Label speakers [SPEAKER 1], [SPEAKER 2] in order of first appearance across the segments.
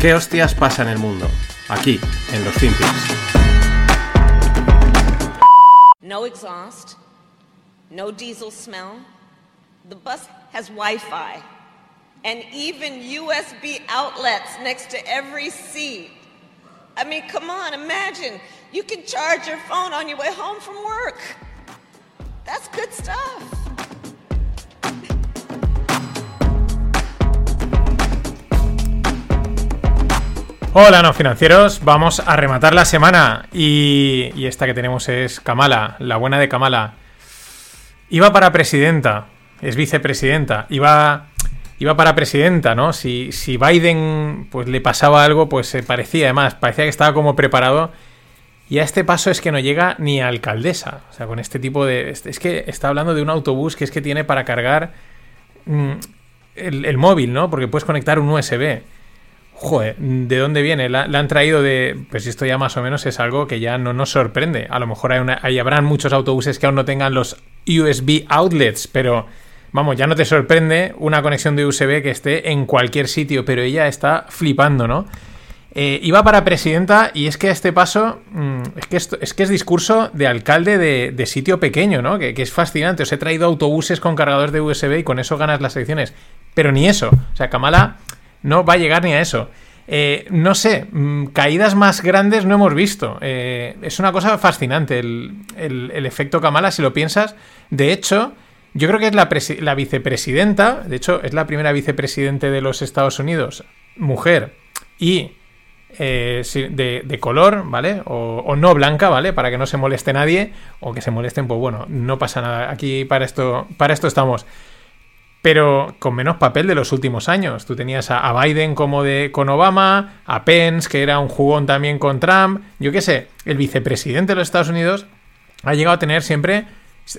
[SPEAKER 1] ¿Qué hostias pasa en el mundo? Aquí, en los Finpics.
[SPEAKER 2] No exhaust, no diesel smell. The bus has Wi Fi, and even USB outlets next to every seat. I mean, come on, imagine. You can charge your phone on your way home from work.
[SPEAKER 3] Hola, no financieros. Vamos a rematar la semana. Y, y esta que tenemos es Kamala, la buena de Kamala. Iba para presidenta, es vicepresidenta. Iba, iba para presidenta, ¿no? Si, si Biden pues, le pasaba algo, pues se parecía, además, parecía que estaba como preparado. Y a este paso es que no llega ni alcaldesa. O sea, con este tipo de. Es que está hablando de un autobús que es que tiene para cargar mm, el, el móvil, ¿no? Porque puedes conectar un USB. Joder, ¿de dónde viene? La, han traído de. Pues esto ya más o menos es algo que ya no nos sorprende. A lo mejor hay, una, habrán muchos autobuses que aún no tengan los USB outlets, pero vamos, ya no te sorprende una conexión de USB que esté en cualquier sitio, pero ella está flipando, ¿no? Eh, iba para presidenta y es que a este paso mm, es, que esto, es que es discurso de alcalde de, sitio pequeño, ¿no? Que, es fascinante. Os he traído autobuses con cargadores de USB y con eso ganas las elecciones. Pero ni eso. O sea, Kamala no va a llegar ni a eso. Eh, no sé, mmm, caídas más grandes no hemos visto. Eh, es una cosa fascinante el, el, efecto Kamala, si lo piensas. De hecho, yo creo que es la, vicepresidenta, de hecho, es la primera vicepresidente de los Estados Unidos, mujer y eh, de, de, color, ¿vale? O, o, no blanca, ¿vale? Para que no se moleste nadie, o que se molesten, pues bueno, no pasa nada. Aquí para esto, para esto estamos. Pero con menos papel de los últimos años. Tú tenías a, Biden como de con Obama, a Pence, que era un jugón también con Trump. Yo qué sé, el vicepresidente de los Estados Unidos ha llegado a tener siempre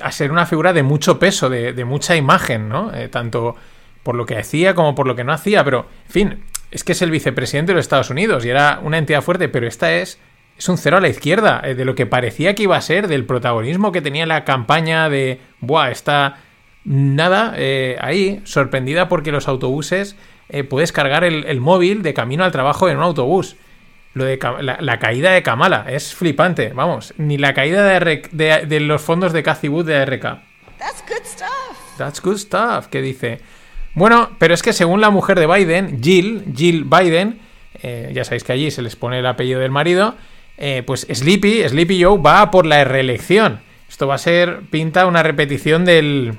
[SPEAKER 3] a ser una figura de mucho peso, de, mucha imagen, ¿no? Eh, tanto por lo que hacía como por lo que no hacía, pero, en fin, es que es el vicepresidente de los Estados Unidos y era una entidad fuerte, pero esta es, es un cero a la izquierda, eh, de lo que parecía que iba a ser, del protagonismo que tenía la campaña de, buah, está nada, eh, ahí, sorprendida porque los autobuses eh, puedes cargar el, el, móvil de camino al trabajo en un autobús. Lo de la, la, caída de Kamala es flipante, vamos, ni la caída de, R, de, de los fondos de Cathy Wood de ARK.
[SPEAKER 2] That's good stuff.
[SPEAKER 3] That's good stuff, que dice. Bueno, pero es que según la mujer de Biden, Jill, Jill Biden, eh, ya sabéis que allí se les pone el apellido del marido, pues Sleepy, Sleepy Joe va por la reelección. Esto va a ser, pinta una repetición del,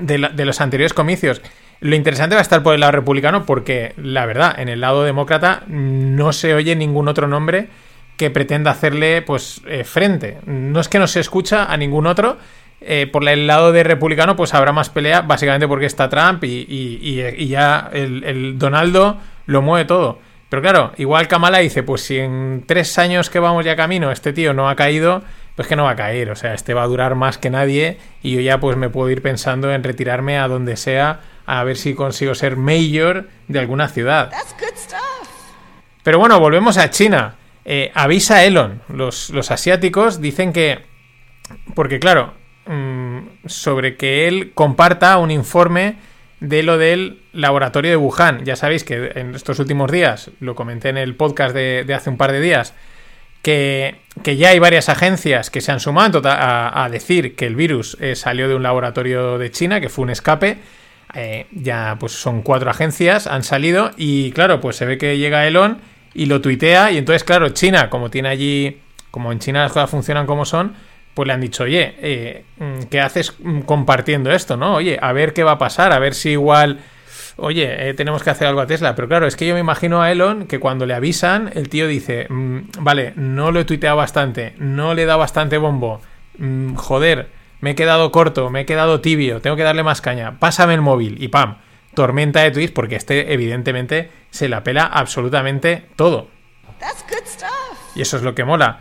[SPEAKER 3] de, los anteriores comicios. Lo interesante va a estar por el lado republicano porque, la verdad, en el lado demócrata no se oye ningún otro nombre que pretenda hacerle pues eh, frente. No es que no se escucha a ningún otro, eh, por el lado de republicano, pues habrá más pelea, básicamente porque está Trump y, y ya el, el, Donaldo lo mueve todo. Pero claro, igual Kamala dice, pues si en tres años que vamos ya camino este tío no ha caído, pues que no va a caer. O sea, este va a durar más que nadie y yo ya pues me puedo ir pensando en retirarme a donde sea a ver si consigo ser mayor de alguna ciudad. Pero bueno, volvemos a China. Eh, avisa Elon. Los, los asiáticos dicen que... Porque claro, sobre que él comparta un informe de lo del laboratorio de Wuhan. Ya sabéis que en estos últimos días, lo comenté en el podcast de, de hace un par de días, que, ya hay varias agencias que se han sumado a, decir que el virus eh, salió de un laboratorio de China, que fue un escape. Eh, ya pues son cuatro agencias, han salido y claro, pues se ve que llega Elon y lo tuitea y entonces claro, China, como tiene allí, como en China las cosas funcionan como son, pues le han dicho, oye, eh, ¿qué haces compartiendo esto, no? Oye, a ver qué va a pasar, a ver si igual, oye, eh, tenemos que hacer algo a Tesla. Pero claro, es que yo me imagino a Elon que cuando le avisan, el tío dice, mmm, vale, no lo he tuiteado bastante, no le he dado bastante bombo, mmm, joder, me he quedado corto, me he quedado tibio, tengo que darle más caña, pásame el móvil y pam, tormenta de tweets porque este evidentemente se la pela absolutamente todo. Y eso es lo que mola.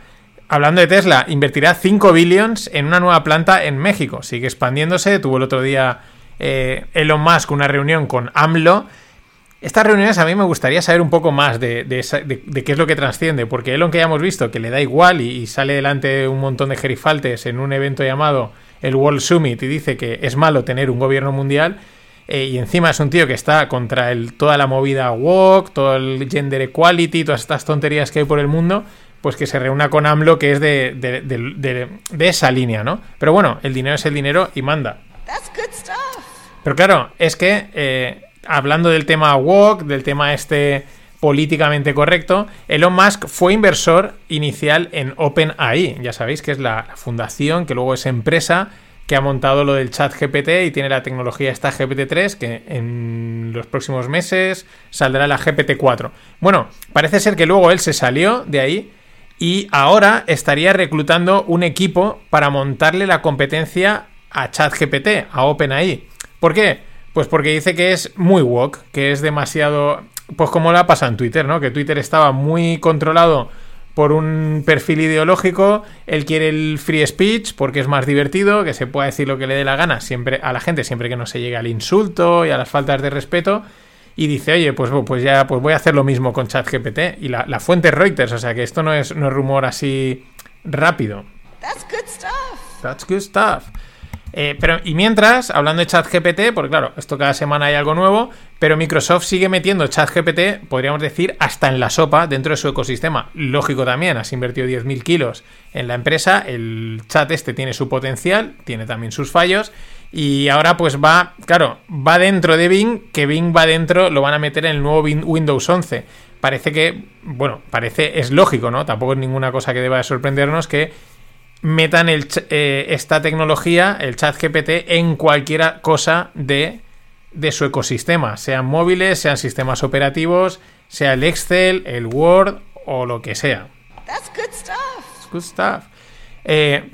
[SPEAKER 3] Hablando de Tesla, invertirá 5 billions en una nueva planta en México. Sigue expandiéndose. Tuvo el otro día eh, Elon Musk una reunión con AMLO. Estas reuniones a mí me gustaría saber un poco más de, de, de, de, qué es lo que trasciende, porque Elon que ya hemos visto que le da igual y, sale delante un montón de gerifaltes en un evento llamado el World Summit y dice que es malo tener un gobierno mundial, eh, y encima es un tío que está contra el, toda la movida woke, todo el gender equality, todas estas tonterías que hay por el mundo, pues que se reúna con AMLO, que es de, de, de, de esa línea, ¿no? Pero bueno, el dinero es el dinero y manda.
[SPEAKER 2] That's.
[SPEAKER 3] Pero claro, es que eh, hablando del tema woke, del tema este políticamente correcto, Elon Musk fue inversor inicial en OpenAI, ya sabéis que es la, fundación que luego es empresa que ha montado lo del chat GPT y tiene la tecnología esta GPT-3 que en los próximos meses saldrá la GPT-4. Bueno, parece ser que luego él se salió de ahí y ahora estaría reclutando un equipo para montarle la competencia a ChatGPT, a OpenAI. ¿Por qué? Pues porque dice que es muy woke, que es demasiado... Pues como la pasa en Twitter, ¿no? Que Twitter estaba muy controlado por un perfil ideológico, él quiere el free speech porque es más divertido, que se pueda decir lo que le dé la gana siempre a la gente, siempre que no se llegue al insulto y a las faltas de respeto. Y dice, oye, pues, pues ya pues voy a hacer lo mismo con ChatGPT. Y la, la fuente es Reuters, o sea que esto no es, no es rumor así rápido.
[SPEAKER 2] That's good stuff.
[SPEAKER 3] That's good stuff. Eh, pero, y mientras, hablando de ChatGPT, porque claro, esto cada semana hay algo nuevo, pero Microsoft sigue metiendo ChatGPT, podríamos decir, hasta en la sopa dentro de su ecosistema. Lógico también, has invertido 10.000 kilos en la empresa, el chat este tiene su potencial, tiene también sus fallos, y ahora pues va, claro, va dentro de Bing, que Bing va dentro, lo van a meter en el nuevo Windows 11. Parece que, bueno, parece, es lógico, ¿no? Tampoco es ninguna cosa que deba de sorprendernos que metan el, eh, esta tecnología, el chat GPT, en cualquier cosa de, de su ecosistema, sean móviles, sean sistemas operativos, sea el Excel, el Word o lo que sea.
[SPEAKER 2] That's good stuff.
[SPEAKER 3] Good stuff. Eh,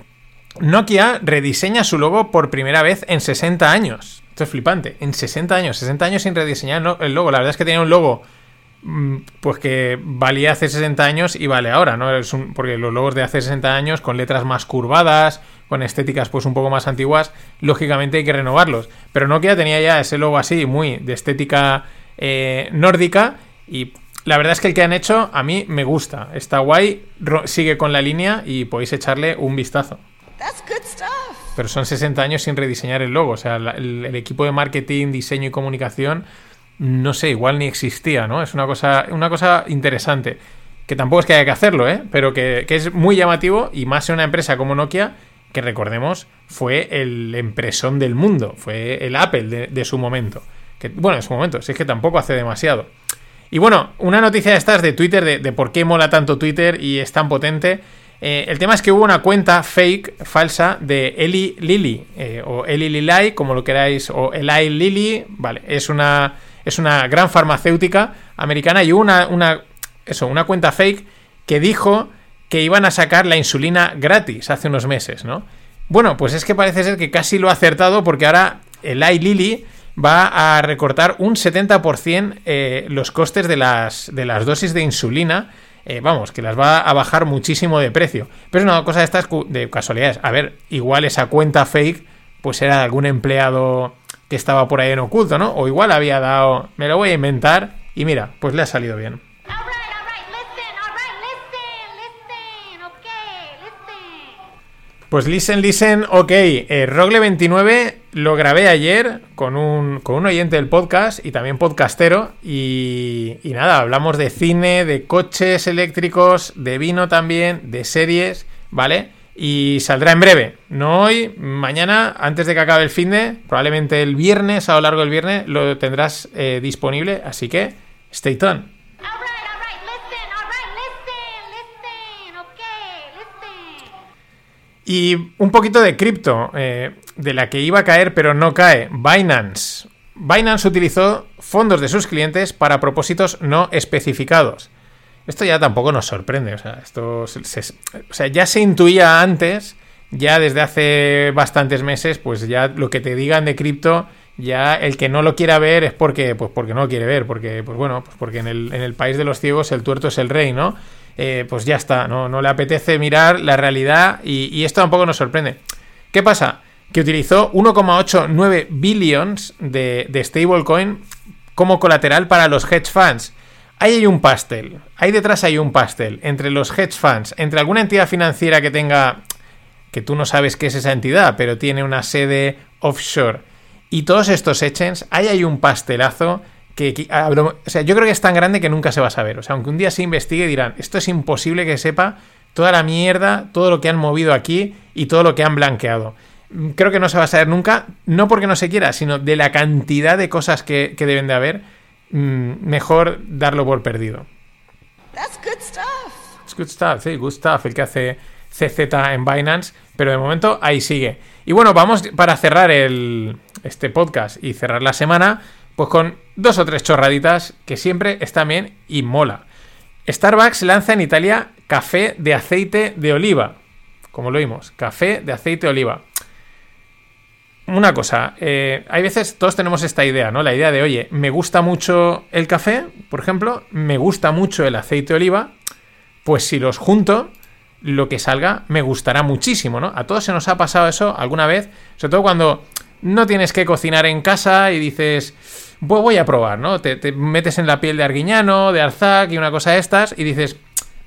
[SPEAKER 3] Nokia rediseña su logo por primera vez en 60 años. Esto es flipante. En 60 años, 60 años sin rediseñar el logo. La verdad es que tenía un logo pues que valía hace 60 años y vale ahora, ¿no? Es un, porque los logos de hace 60 años, con letras más curvadas, con estéticas pues un poco más antiguas, lógicamente hay que renovarlos. Pero Nokia tenía ya ese logo así, muy de estética eh, nórdica, y la verdad es que el que han hecho a mí me gusta. Está guay, sigue con la línea y podéis echarle un vistazo. Pero son 60 años sin rediseñar el logo, o sea, el, el equipo de marketing, diseño y comunicación no sé, igual ni existía, ¿no? Es una cosa, una cosa interesante. Que tampoco es que haya que hacerlo, ¿eh? Pero que, es muy llamativo y más en una empresa como Nokia, que recordemos fue el empresón del mundo, fue el Apple de, su momento. Que, bueno, en su momento, si es que tampoco hace demasiado. Y bueno, una noticia de estas de Twitter, de, por qué mola tanto Twitter y es tan potente. Eh, el tema es que hubo una cuenta fake, falsa, de Eli Lilly, eh, o Eli Lilly, como lo queráis, o Eli Lilly, vale, es una es una gran farmacéutica americana y hubo una, una, eso, una cuenta fake que dijo que iban a sacar la insulina gratis hace unos meses, ¿no? Bueno, pues es que parece ser que casi lo ha acertado porque ahora el Lilly va a recortar un 70% eh, los costes de las, de las dosis de insulina. Eh, vamos, que las va a bajar muchísimo de precio. Pero es una cosa de estas de casualidades. A ver, igual esa cuenta fake pues era de algún empleado que estaba por ahí en oculto, ¿no? O igual había dado, me lo voy a inventar y mira, pues le ha salido bien. Pues listen, listen, ok. Eh, Rogle29 lo grabé ayer con un, con un oyente del podcast y también podcastero. Y, y nada, hablamos de cine, de coches eléctricos, de vino también, de series, ¿vale? Y saldrá en breve. No hoy, mañana, antes de que acabe el fin de, probablemente el viernes, a lo largo del viernes, lo tendrás eh, disponible. Así que, stay tuned. Y un poquito de cripto, eh, de la que iba a caer pero no cae, Binance. Binance utilizó fondos de sus clientes para propósitos no especificados. Esto ya tampoco nos sorprende, o sea, esto o sea, ya se intuía antes, ya desde hace bastantes meses, pues ya lo que te digan de cripto, ya el que no lo quiera ver es porque, pues porque no lo quiere ver, porque, pues bueno, pues porque en el, en el país de los ciegos el tuerto es el rey, ¿no? Eh, pues ya está, ¿no? No le apetece mirar la realidad y, esto tampoco nos sorprende. ¿Qué pasa? Que utilizó 1,89 billions de, de stablecoin como colateral para los hedge funds. Ahí hay un pastel, ahí detrás hay un pastel, entre los hedge funds, entre alguna entidad financiera que tenga, que tú no sabes qué es esa entidad, pero tiene una sede offshore, Y todos estos etchings, ahí hay un pastelazo que, o sea, yo creo que es tan grande que nunca se va a saber. O sea, aunque un día se investigue dirán, esto es imposible que sepa toda la mierda, todo lo que han movido aquí y todo lo que han blanqueado. Creo que no se va a saber nunca, no porque no se quiera, sino de la cantidad de cosas que, deben de haber, mm, mejor darlo por perdido.
[SPEAKER 2] That's good stuff.
[SPEAKER 3] It's good stuff, sí, good stuff, el que hace CZ en Binance, pero de momento ahí sigue. Y bueno, vamos para cerrar el, este podcast y cerrar la semana, pues con dos o tres chorraditas que siempre están bien y mola. Starbucks lanza en Italia café de aceite de oliva. Como lo vimos, café de aceite de oliva. Una cosa, eh, hay veces todos tenemos esta idea, ¿no? La idea de, oye, me gusta mucho el café, por ejemplo, me gusta mucho el aceite de oliva, pues si los junto, lo que salga me gustará muchísimo, ¿no? A todos se nos ha pasado eso alguna vez, sobre todo cuando no tienes que cocinar en casa y dices, voy a probar, ¿no? Te, metes en la piel de Arguiñano, de Arzac y una cosa de estas y dices,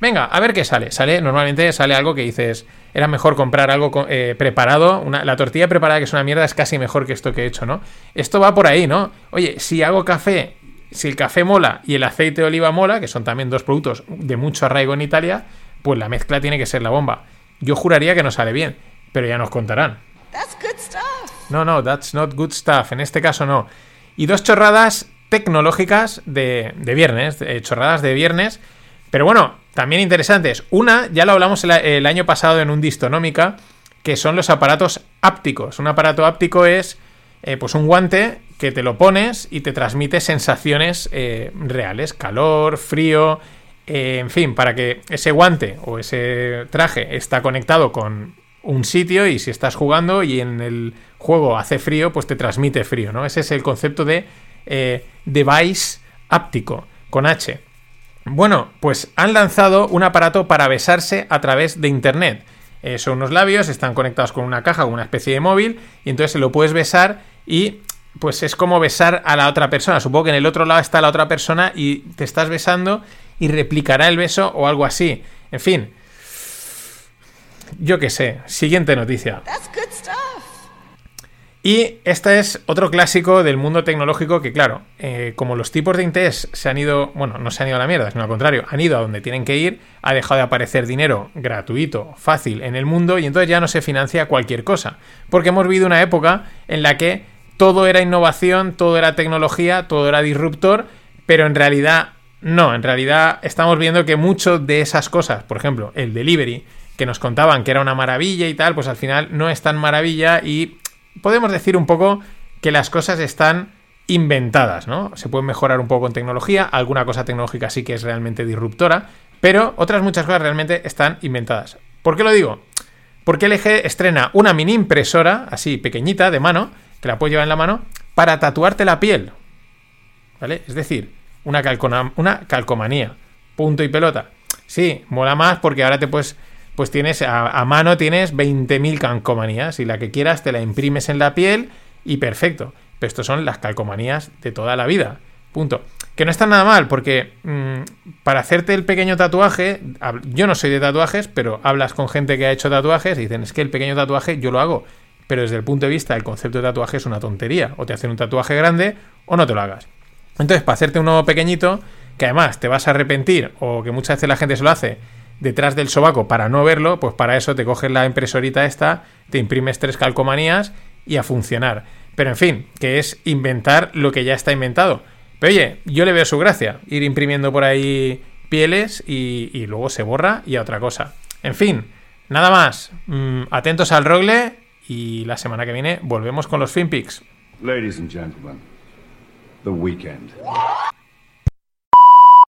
[SPEAKER 3] venga, a ver qué sale. Sale, normalmente sale algo que dices, era mejor comprar algo eh, preparado. la tortilla preparada, que es una mierda, es casi mejor que esto que he hecho, ¿no? Esto va por ahí, ¿no? Oye, si hago café, si el café mola y el aceite de oliva mola, que son también dos productos de mucho arraigo en Italia, pues la mezcla tiene que ser la bomba. Yo juraría que no sale bien, pero ya nos contarán. No, no, that's not good stuff. En este caso no. Y dos chorradas tecnológicas de, viernes, chorradas de viernes. Pero bueno, también interesantes. Una, ya lo hablamos el, año pasado en un Distonómica, que son los aparatos ápticos. Un aparato áptico es eh, pues un guante que te lo pones y te transmite sensaciones eh, reales, calor, frío, eh, en fin, para que ese guante o ese traje está conectado con un sitio y si estás jugando y en el juego hace frío, pues te transmite frío, ¿no? Ese es el concepto de device áptico, con H. Bueno, pues han lanzado un aparato para besarse a través de Internet. Eh, son unos labios, están conectados con una caja o una especie de móvil, y entonces se lo puedes besar y pues es como besar a la otra persona. Supongo que en el otro lado está la otra persona y te estás besando y replicará el beso o algo así. En fin. Yo qué sé. Siguiente noticia. Y este es otro clásico del mundo tecnológico que, claro, eh, como los tipos de interés se han ido, bueno, no se han ido a la mierda, sino al contrario, han ido a donde tienen que ir, ha dejado de aparecer dinero gratuito, fácil en el mundo y entonces ya no se financia cualquier cosa. Porque hemos vivido una época en la que todo era innovación, todo era tecnología, todo era disruptor, pero en realidad no, en realidad estamos viendo que mucho de esas cosas, por ejemplo, el delivery, que nos contaban que era una maravilla y tal, pues al final no es tan maravilla y podemos decir un poco que las cosas están inventadas, ¿no? Se pueden mejorar un poco con tecnología, alguna cosa tecnológica sí que es realmente disruptora, pero otras muchas cosas realmente están inventadas. ¿Por qué lo digo? Porque LG estrena una mini impresora, así pequeñita, de mano, que la puedes llevar en la mano, para tatuarte la piel. ¿Vale? Es decir, una, una calcomanía. Punto y pelota. Sí, mola más porque ahora te puedes pues tienes a, mano tienes 20.000 calcomanías y la que quieras te la imprimes en la piel y perfecto. Pero estos son las calcomanías de toda la vida. Punto. Que no está nada mal, porque mm, para hacerte el pequeño tatuaje, yo no soy de tatuajes, pero hablas con gente que ha hecho tatuajes y dicen, es que el pequeño tatuaje yo lo hago. Pero desde el punto de vista del concepto de tatuaje es una tontería. O te hacen un tatuaje grande o no te lo hagas. Entonces, para hacerte uno pequeñito, que además te vas a arrepentir, o que muchas veces la gente se lo hace detrás del sobaco para no verlo, pues para eso te coges la impresorita esta, te imprimes tres calcomanías y a funcionar. Pero en fin, que es inventar lo que ya está inventado. Pero oye, yo le veo su gracia, ir imprimiendo por ahí pieles y, luego se borra y a otra cosa. En fin, nada más. Mm, atentos al rogle y la semana que viene volvemos con los FinPix. Ladies and gentlemen, the weekend.